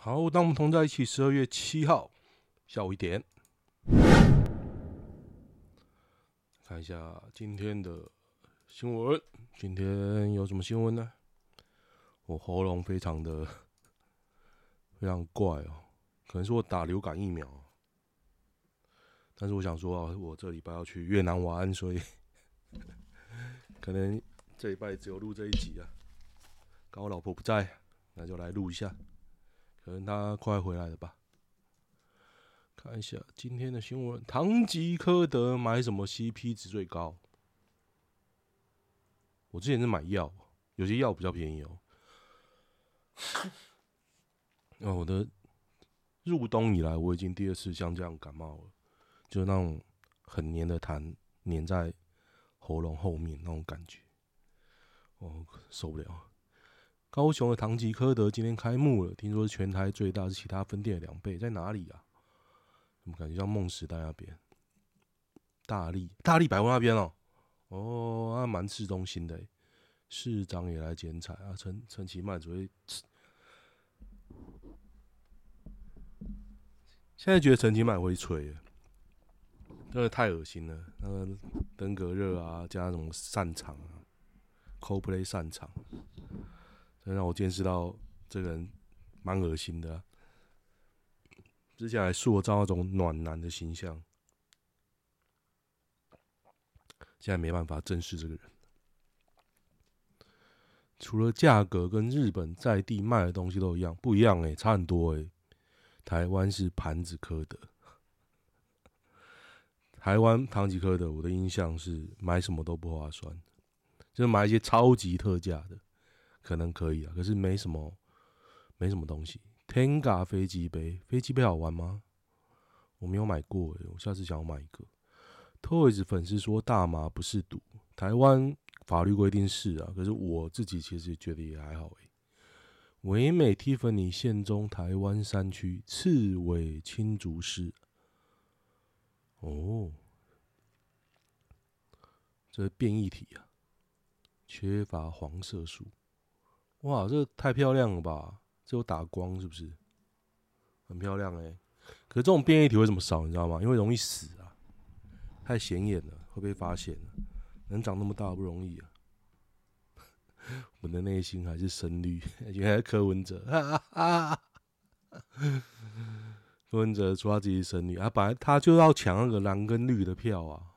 好，当我们同在一起，十二月七号下午一点，看一下今天的新闻。今天有什么新闻呢？我喉咙非常的 非常怪哦，可能是我打流感疫苗。但是我想说啊，我这礼拜要去越南玩，所以 可能这礼拜只有录这一集啊。刚我老婆不在，那就来录一下。可能他快回来了吧？看一下今天的新闻：唐吉诃德买什么 CP 值最高？我之前是买药，有些药比较便宜哦。那 我的入冬以来，我已经第二次像这样感冒了，就那种很黏的痰黏在喉咙后面那种感觉，我受不了。高雄的唐吉诃德今天开幕了，听说是全台最大，是其他分店的两倍，在哪里啊？怎么感觉像梦时代那边？大力大力百货那边哦，哦，那，蛮市中心的，市长也来剪彩啊，陈陈其迈只会，现在觉得陈其迈会吹，真的太恶心了。那个登革热啊，加那种散场啊，Coldplay 散场。让我见识到这个人蛮恶心的啊，之前还塑造那种暖男的形象，现在没办法正视这个人。除了价格跟日本在地卖的东西都一样，不一样哎，差很多哎。台湾是盘子科的，台湾唐吉诃德，我的印象是买什么都不划算，就是买一些超级特价的。可能可以啊，可是没什么，没什么东西。Tenga 飞机杯，飞机杯好玩吗？我没有买过诶，我下次想要买一个。Toys 粉丝说大麻不是毒，台湾法律规定是啊，可是我自己其实觉得也还好诶。唯美 Tiffany 现踪台湾山区刺猬青竹丝，哦，这是变异体啊，缺乏黄色素。哇，这太漂亮了吧！这有打光是不是？很漂亮哎、可是这种变异体为什么少？你知道吗？因为容易死啊，太显眼了，会被发现。能长那么大不容易啊。我的内心还是深绿，原来柯文哲，哈哈哈。柯文哲说他自己深绿啊，本来他就要抢那个蓝跟绿的票啊。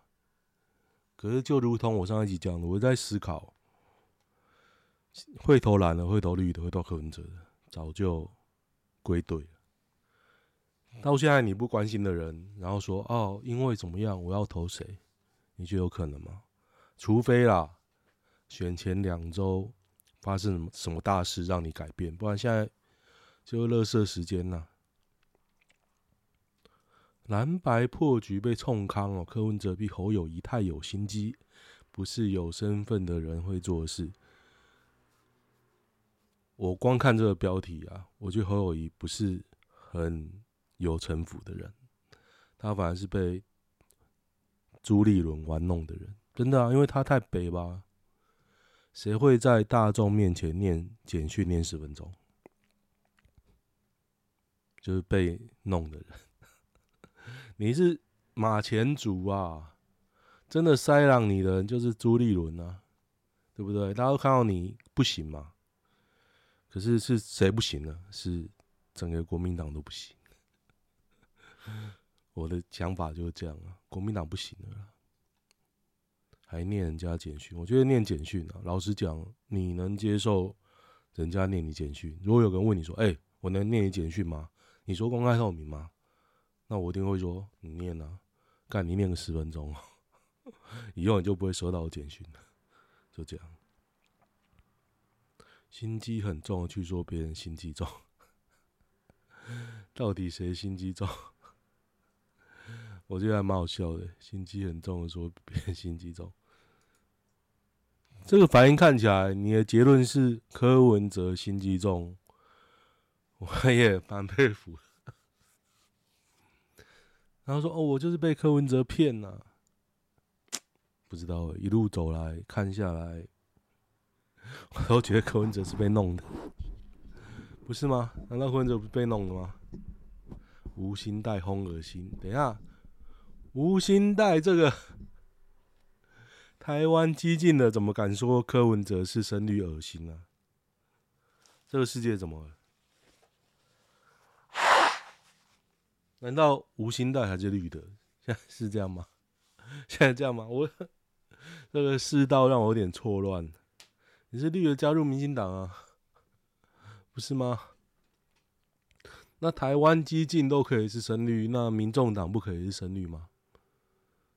可是就如同我上一集讲的，我在思考。会投蓝的，会投绿的，会投柯文哲的，早就归队了。到现在你不关心的人，然后说哦，因为怎么样，我要投谁？你觉得有可能吗？除非啦，选前两周发生什么什么大事让你改变，不然现在就垃圾时间呐。蓝白破局被冲康哦，柯文哲比侯友谊太有心机，不是有身份的人会做事。我光看这个标题啊，我觉得侯友宜不是很有城府的人，他反而是被朱立伦玩弄的人，真的啊，因为他太北吧？谁会在大众面前念简讯念十分钟？就是被弄的人。你是马前卒啊，真的塞让你的人就是朱立伦啊，对不对？大家都看到你不行嘛。可是是谁不行呢？是整个国民党都不行。我的想法就是这样啊，国民党不行了，还念人家简讯。我觉得念简讯啊，老实讲，你能接受人家念你简讯？如果有人问你说：“哎，我能念你简讯吗？”你说公开透明吗？那我一定会说你念啊，干你念个十分钟，以后你就不会收到我简讯了。就这样。心机很重，去说别人心机重，到底谁心机重？我觉得还蛮好笑的。心机很重的说别人心机重，这个反应看起来，你的结论是柯文哲心机重，我也蛮佩服。然后说：“哦，我就是被柯文哲骗了。”不知道，一路走来看下来。我都觉得柯文哲是被弄的，不是吗？难道柯文哲不被弄了吗？无心带轰恶心。等一下，无心带这个台湾激进的怎么敢说柯文哲是深绿恶心呢、啊？这个世界怎么？难道无心带还是绿的？现在是这样吗？现在这样吗？我 这个世道让我有点错乱。你是绿的加入民进党啊？不是吗？那台湾激进都可以是深绿，那民众党不可以是深绿吗？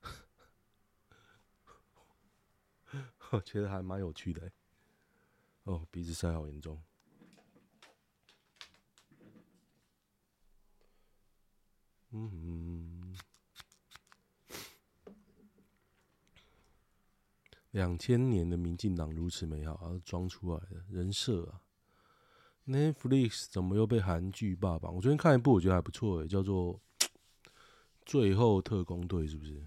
我觉得还蛮有趣的、欸。哦，鼻子塞好严重。嗯两千年的民进党如此美好，而装出来的人设啊。Netflix 怎么又被韩剧霸榜？我昨天看一部，我觉得还不错，诶，叫做《最后特工队》，是不是？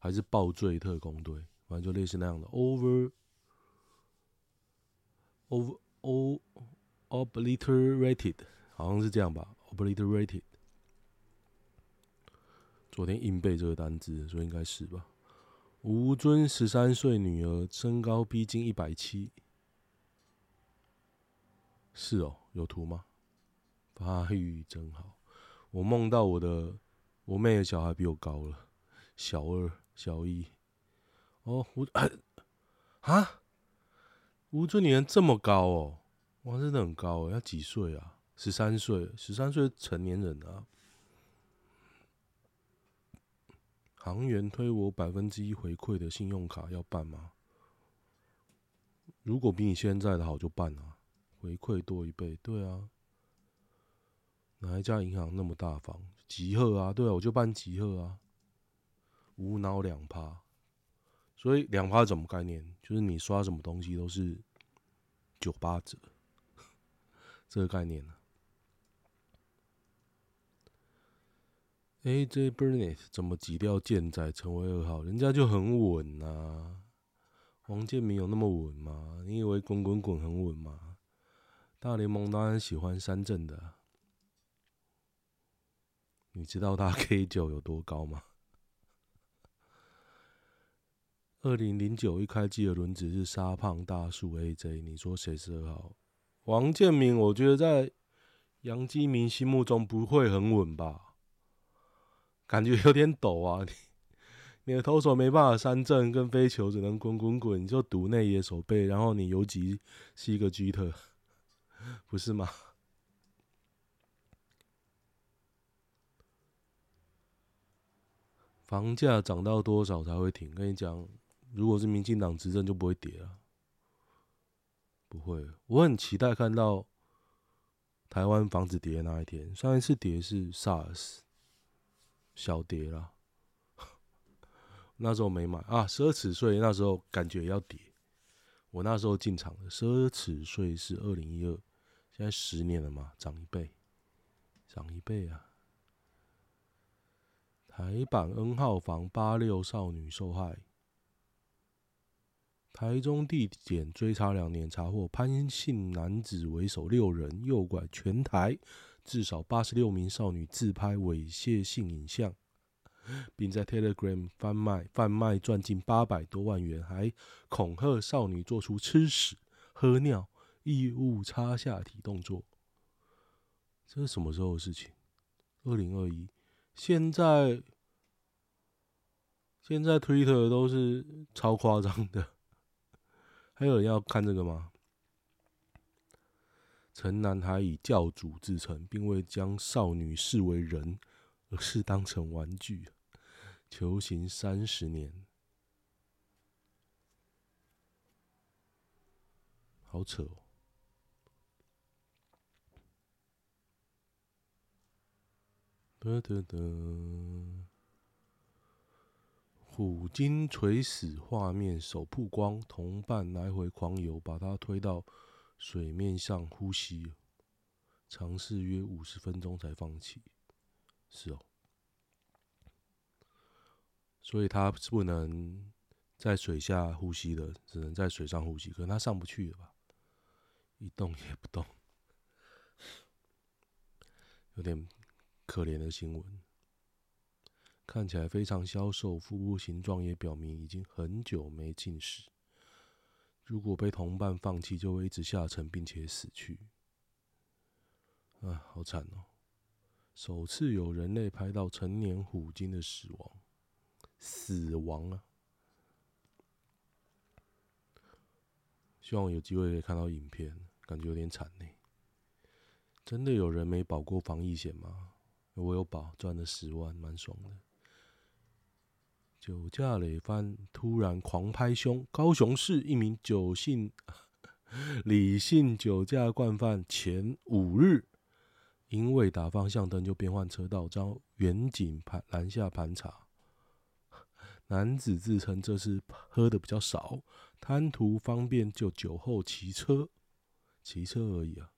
还是《爆醉特工队》？反正就类似那样的。Over，Over，O，Obliterated，好像是这样吧？Obliterated。昨天硬背这个单词，所以应该是吧？吴尊十三岁女儿，身高逼近一百七。是哦，有图吗？发育真好。我梦到我的我妹的小孩比我高了，小二、小一。哦，吴 啊，吴尊你这么高哦？哇，真的很高诶，要几岁啊？十三岁，十三岁成年人啊。行员推我百分之一回馈的信用卡要办吗？如果比你现在的好就办啊。回馈多一倍，对啊，哪一家银行那么大方？集贺啊，对啊，我就办集贺啊，无脑两趴，所以两趴什么概念？就是你刷什么东西都是九八折，这个概念呢、？AJ Burnett 怎么挤掉健仔成为二号？人家就很稳呐、啊，王建民有那么稳吗？你以为滚滚滚很稳吗？大联盟当然喜欢三振的，你知道他 K 九有多高吗？二零零九一开季的轮子是杀胖大树 AJ，你说谁是二号？王建民，我觉得在杨基民心目中不会很稳吧？感觉有点抖啊！你 你的投手没办法三振，跟飞球只能滚滚滚，你就赌内野手背，然后你游击是一个居特。不是吗？房价涨到多少才会停？跟你讲，如果是民进党执政，就不会跌了。不会，我很期待看到台湾房子跌的那一天。上一次跌是 SARS，小跌了。那时候没买啊，奢侈税那时候感觉要跌。我那时候进场的奢侈税是二零一二。现在十年了嘛，涨一倍，涨一倍啊！台版 N 号房八六少女受害，台中地检追查两年，查获潘姓男子为首六人诱拐全台至少八十六名少女自拍猥亵性影像，并在 Telegram 贩卖，贩卖赚近八百多万元，还恐吓少女做出吃屎、喝尿。异物插下体动作，这是什么时候的事情？二零二一，现在现在 Twitter 都是超夸张的，还有人要看这个吗？陈男还以教主自称，并未将少女视为人，而是当成玩具，求刑三十年，好扯哦。得得得，虎鲸垂死画面首曝光，同伴来回狂游，把他推到水面上呼吸，尝试约五十分钟才放弃。是哦，所以他是不能在水下呼吸的，只能在水上呼吸。可能他上不去了吧？一动也不动，有点可怜的新闻，看起来非常消瘦，腹部形状也表明已经很久没进食。如果被同伴放弃，就会一直下沉并且死去。啊，好惨哦！首次有人类拍到成年虎鲸的死亡，死亡啊！希望有机会可以看到影片，感觉有点惨呢。真的有人没保过防疫险吗？我有保，赚了十万，蛮爽的。酒驾累犯突然狂拍胸，高雄市一名酒性 李姓酒驾惯犯前五日，因为打方向灯就变换车道，遭远警盘拦下盘查。男子自称这次喝的比较少，贪图方便就酒后骑车，骑车而已啊。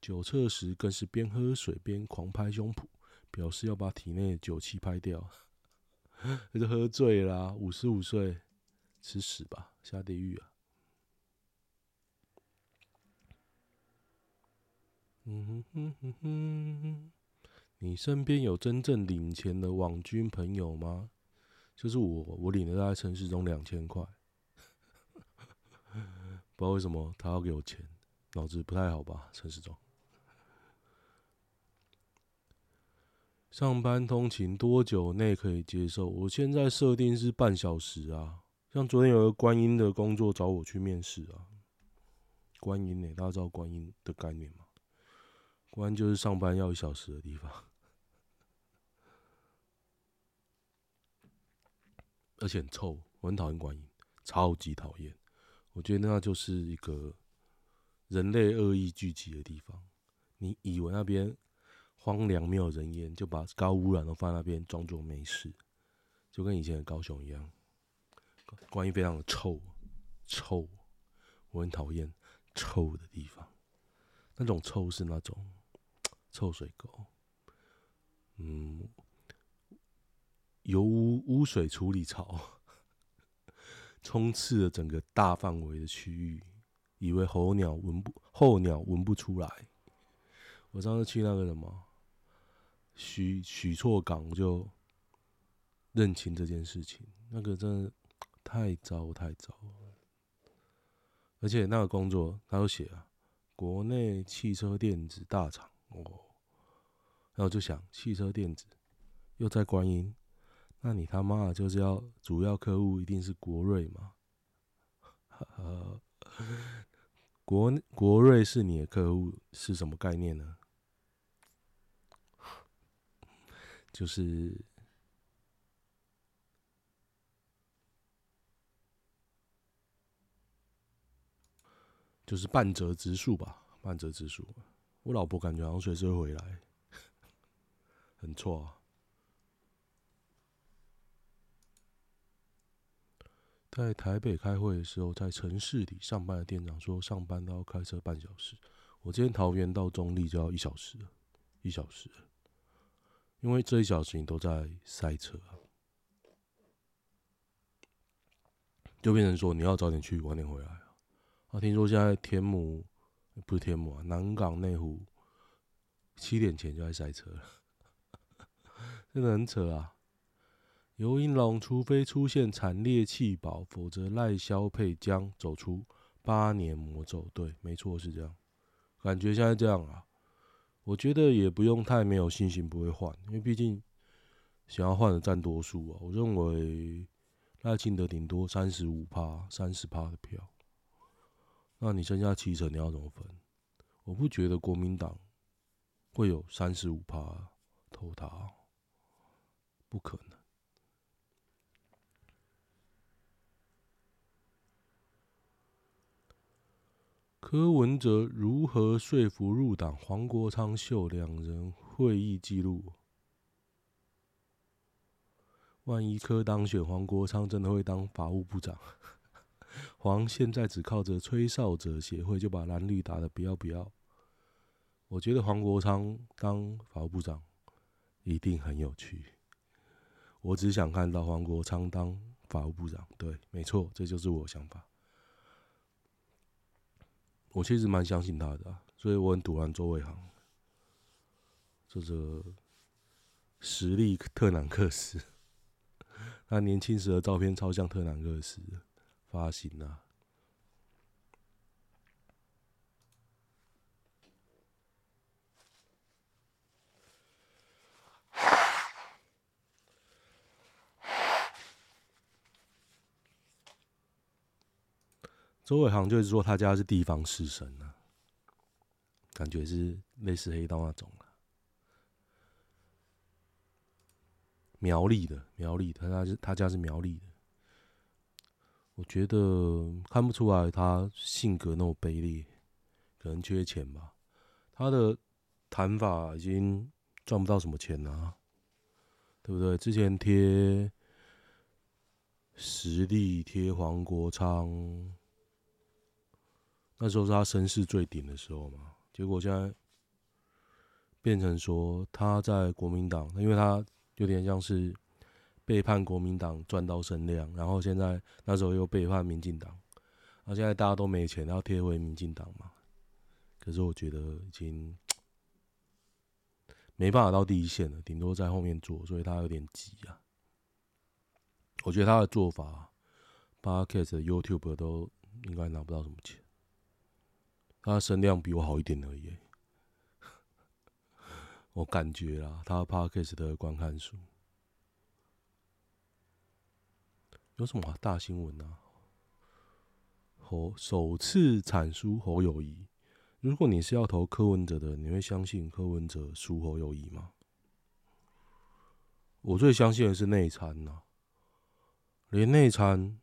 酒测时更是边喝水边狂拍胸脯，表示要把体内的酒气拍掉。那就喝醉啦，五十五岁，吃屎吧，下地狱啊！嗯哼哼哼哼，你身边有真正领钱的网军朋友吗？就是我，我领了在陈时中两千块，不知道为什么他要给我钱，脑子不太好吧？陈时中。上班通勤多久内可以接受？我现在设定是半小时啊。像昨天有个观音的工作找我去面试啊。观音呢、大家知道观音的概念吗？观音就是上班要一小时的地方，而且很臭，我很讨厌观音，超级讨厌。我觉得那就是一个人类恶意聚集的地方。你以为那边？荒凉没有人烟，就把高污染都放在那边，装作没事，就跟以前的高雄一样。观音非常的臭，臭，我很讨厌臭的地方。那种臭是那种臭水沟，嗯，油污污水处理槽充斥了整个大范围的区域，以为候鸟闻不候鸟闻不出来。我上次去那个什么。许许错港就认清这件事情，那个真的太糟太糟了。而且那个工作他都写啊，国内汽车电子大厂哦，然后就想汽车电子又在观音，那你他妈的就是要主要客户一定是国瑞嘛？呃，国国瑞是你的客户是什么概念呢？就是就是半折直树吧，半折直树。我老婆感觉好像随时会回来，很错啊。在台北开会的时候，在城市里上班的店长说，上班都要开车半小时。我今天桃园到中坜就要一小时，一小时。因为这一小时你都在塞车啊，就变成说你要早点去，晚点回来啊。啊，听说现在天母不是天母啊，南港内湖七点前就在塞车了，真的很扯啊。游盈隆，除非出现惨烈弃保，否则赖萧配将走出八年魔咒。对，没错，是这样。感觉现在这样啊。我觉得也不用太没有信心不会换，因为毕竟想要换的占多数啊。我认为赖清德顶多三十五趴、三十趴的票，那你剩下七成你要怎么分？我不觉得国民党会有三十五趴投他，不可能。柯文哲如何说服入党？黄国昌秀两人会议记录。万一柯当选，黄国昌真的会当法务部长。黄现在只靠着吹哨者协会就把蓝绿打得不要不要。我觉得黄国昌当法务部长一定很有趣。我只想看到黄国昌当法务部长。对，没错，这就是我的想法。我其实蛮相信他的，所以我很赌烂周伟航。这个实力特南克斯，他年轻时的照片超像特南克斯发型啊。周伟航就是说他家是地方士绅啊，感觉是类似黑道那种啊。苗栗的，苗栗的，他家是他家是苗栗的。我觉得看不出来他性格那么卑劣，可能缺钱吧。他的谈法已经赚不到什么钱了啊，对不对？之前贴实力，贴黄国昌。那时候是他声势最顶的时候嘛，结果现在变成说他在国民党，因为他有点像是背叛国民党赚到声量，然后现在那时候又背叛民进党，那现在大家都没钱，要贴回民进党嘛。可是我觉得已经没办法到第一线了，顶多在后面做，所以他有点急啊。我觉得他的做法，Podcast、YouTube 都应该拿不到什么钱。他声量比我好一点而已，我感觉啦，他 Podcast 的观看数有什么大新闻啊？侯首次惨输侯友宜。如果你是要投柯文哲的，你会相信柯文哲输侯友宜吗？我最相信的是内参呐，连内参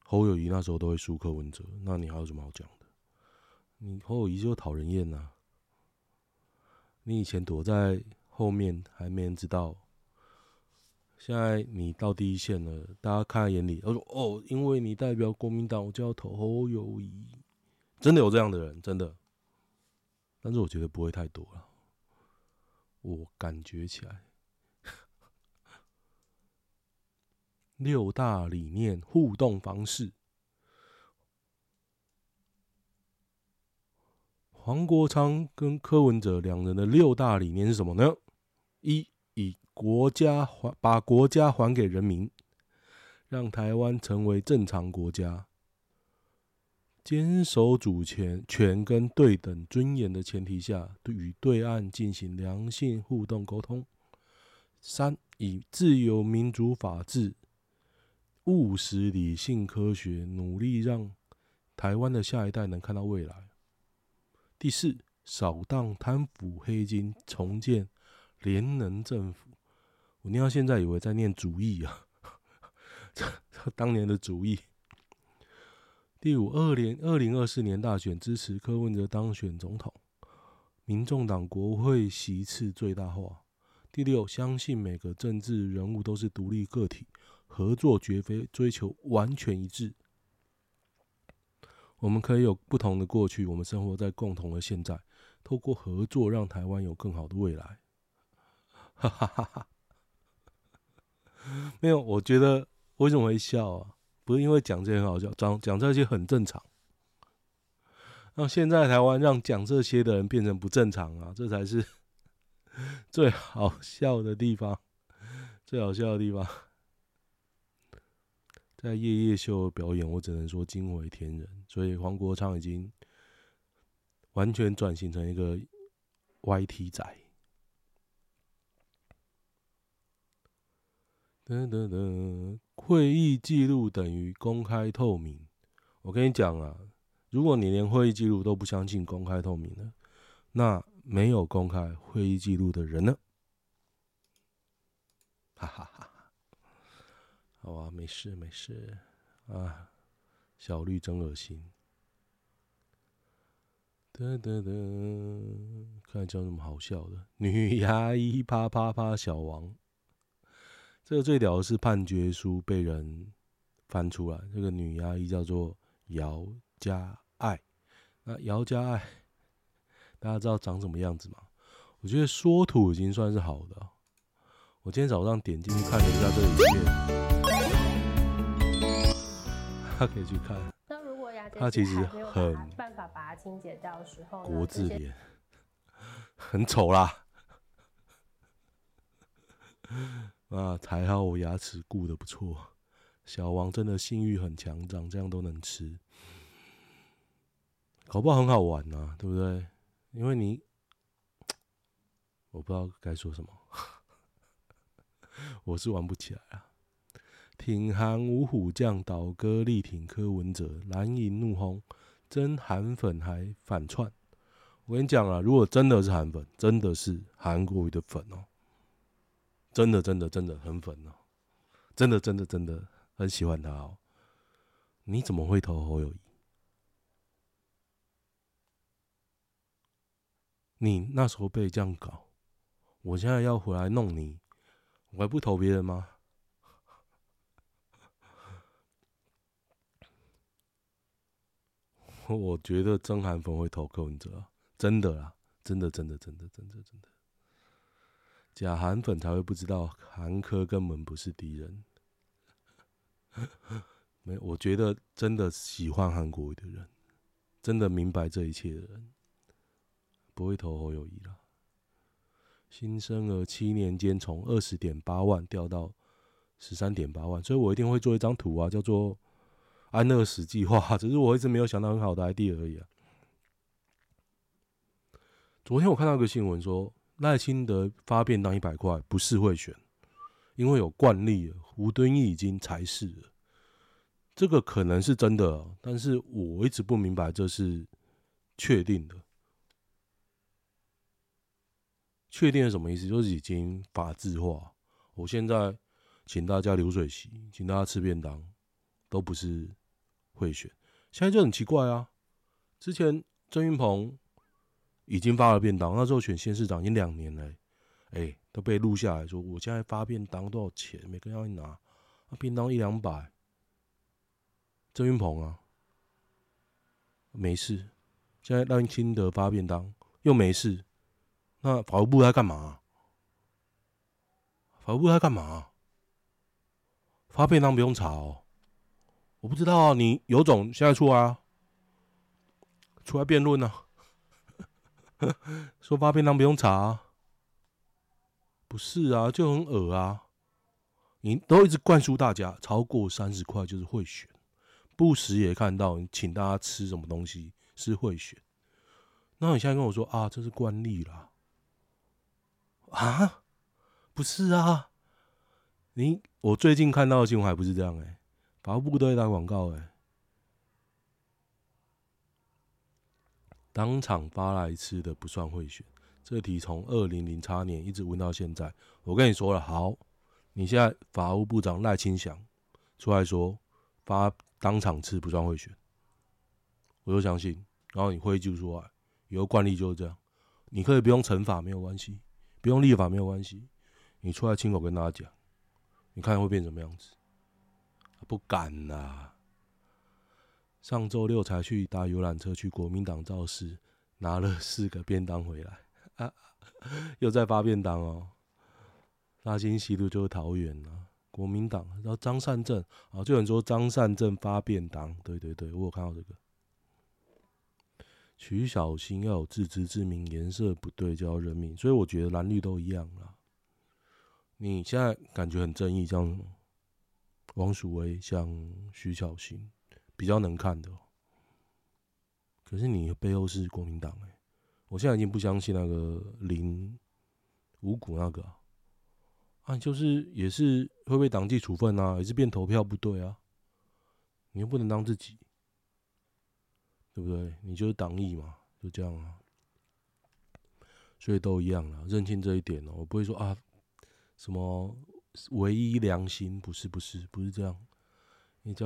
侯友宜那时候都会输柯文哲，那你还有什么好讲？你侯友谊就讨人厌呐！你以前躲在后面还没人知道，现在你到第一线了，大家看在眼里。他说：“哦，因为你代表国民党，我就要投侯友谊。”真的有这样的人，真的。但是我觉得不会太多了。我感觉起来，六大理念互动方式。黄国昌跟柯文哲两人的六大理念是什么呢？一、以国家还把国家还给人民，让台湾成为正常国家，坚守主权权跟对等尊严的前提下，与对岸进行良性互动沟通。三、以自由民主法治、务实理性科学，努力让台湾的下一代能看到未来。第四，扫荡贪腐黑金，重建廉能政府。我念到现在以为在念主义啊，这当年的主义。第五，二零二零二四年大选支持柯文哲当选总统，民众党国会席次最大化。第六，相信每个政治人物都是独立个体，合作绝非追求完全一致。我们可以有不同的过去，我们生活在共同的现在。透过合作，让台湾有更好的未来。哈哈哈哈！没有，我觉得为什么会笑啊？不是因为讲这些很好笑，讲讲这些很正常。让现在台湾让讲这些的人变成不正常啊，这才是 最好笑的地方，最好笑的地方。在夜夜秀表演，我只能说惊为天人。所以黄国昌已经完全转型成一个 YT 仔。会议记录等于公开透明。我跟你讲啊，如果你连会议记录都不相信公开透明了，那没有公开会议记录的人呢？哈哈哈。好啊，没事没事啊，小绿真恶心。噔噔噔，看叫什么好笑的？女牙医啪啪啪小王，这个最屌的是判决书被人翻出来，这个女牙医叫做姚嘉爱。那姚嘉爱，大家知道长什么样子吗？我觉得缩图已经算是好的。我今天早上点进去看了一下这个影片。他可以去看。那如果牙结石他其实很办法把它清洁掉的时候，国字脸，很丑啦。啊，还好我牙齿顾得不错。小王真的性欲很强，长这样都能吃，搞不好很好玩呐、啊，对不对？因为你，我不知道该说什么，我是玩不起来啊。挺韩五虎将，倒戈力挺柯文哲，蓝营怒轰，真韩粉还反串。我跟你讲啊，如果真的是韩粉，真的是韩国瑜的粉哦，真的真的真的很粉哦，真的真的真的很喜欢他哦。你怎么会投侯友谊？你那时候被这样搞，我现在要回来弄你，我还不投别人吗？我觉得真韩粉会投柯文哲，真的啦，真的，真的，真的，真的，真的。假韩粉才会不知道韩科根本不是敌人。没，我觉得真的喜欢韩国的人，真的明白这一切的人，不会投侯友宜了。新生儿七年间从二十点八万掉到十三点八万，所以我一定会做一张图啊，叫做。安乐死计划，只是我一直没有想到很好的 idea 而已啊。昨天我看到一个新闻说，赖清德发便当一百块不是贿选，因为有惯例，吴敦义已经裁示了。这个可能是真的，但是我一直不明白这是确定的。确定是什么意思？就是已经法制化。我现在请大家流水席，请大家吃便当，都不是。会选，现在就很奇怪啊！之前郑云鹏已经发了便当，那时候选县市长已经两年了，哎，都被录下来说，我现在发便当多少钱？每个人要拿，那便当一两百。郑云鹏啊，没事。现在赖清德发便当又没事，那法务部在干嘛？法务部在干嘛？发便当不用查哦。我不知道啊，你有种现在出来啊，出来辩论呢？说发便当不用查啊，不是啊，就很恶啊！你都一直灌输大家，超过三十块就是贿选，不时也看到你请大家吃什么东西是贿选，那你现在跟我说啊，这是惯例啦？啊？不是啊，你我最近看到的新闻还不是这样哎、法务部都在打广告哎，当场发来吃的不算贿选。这题从二零零八年一直问到现在。我跟你说了，好，你现在法务部长赖清祥出来说发当场吃不算贿选，我就相信。然后你会就出来，以后惯例就是这样。你可以不用惩罚没有关系，不用立法没有关系，你出来亲口跟大家讲，你看会变什么样子。不敢啦、啊！上周六才去搭游览车去国民党造势，拿了四个便当回来，啊，又在发便当哦。大兴西路就是桃园啊，国民党，然后张善政啊，就有人说张善政发便当，对对对，我有看到这个。取小新要有自知之明，颜色不对就要认命，所以我觉得蓝绿都一样啦。你现在感觉很正义，这样。王淑薇像徐巧芯比较能看的，可是你背后是国民党哎，我现在已经不相信那个林五股那个啊，就是也是会被党纪处分啊，也是变投票不对啊，你又不能当自己，对不对？你就是党意嘛，就这样啊，所以都一样啊，认清这一点哦，我不会说啊什么。唯一良心不是不是不是这样，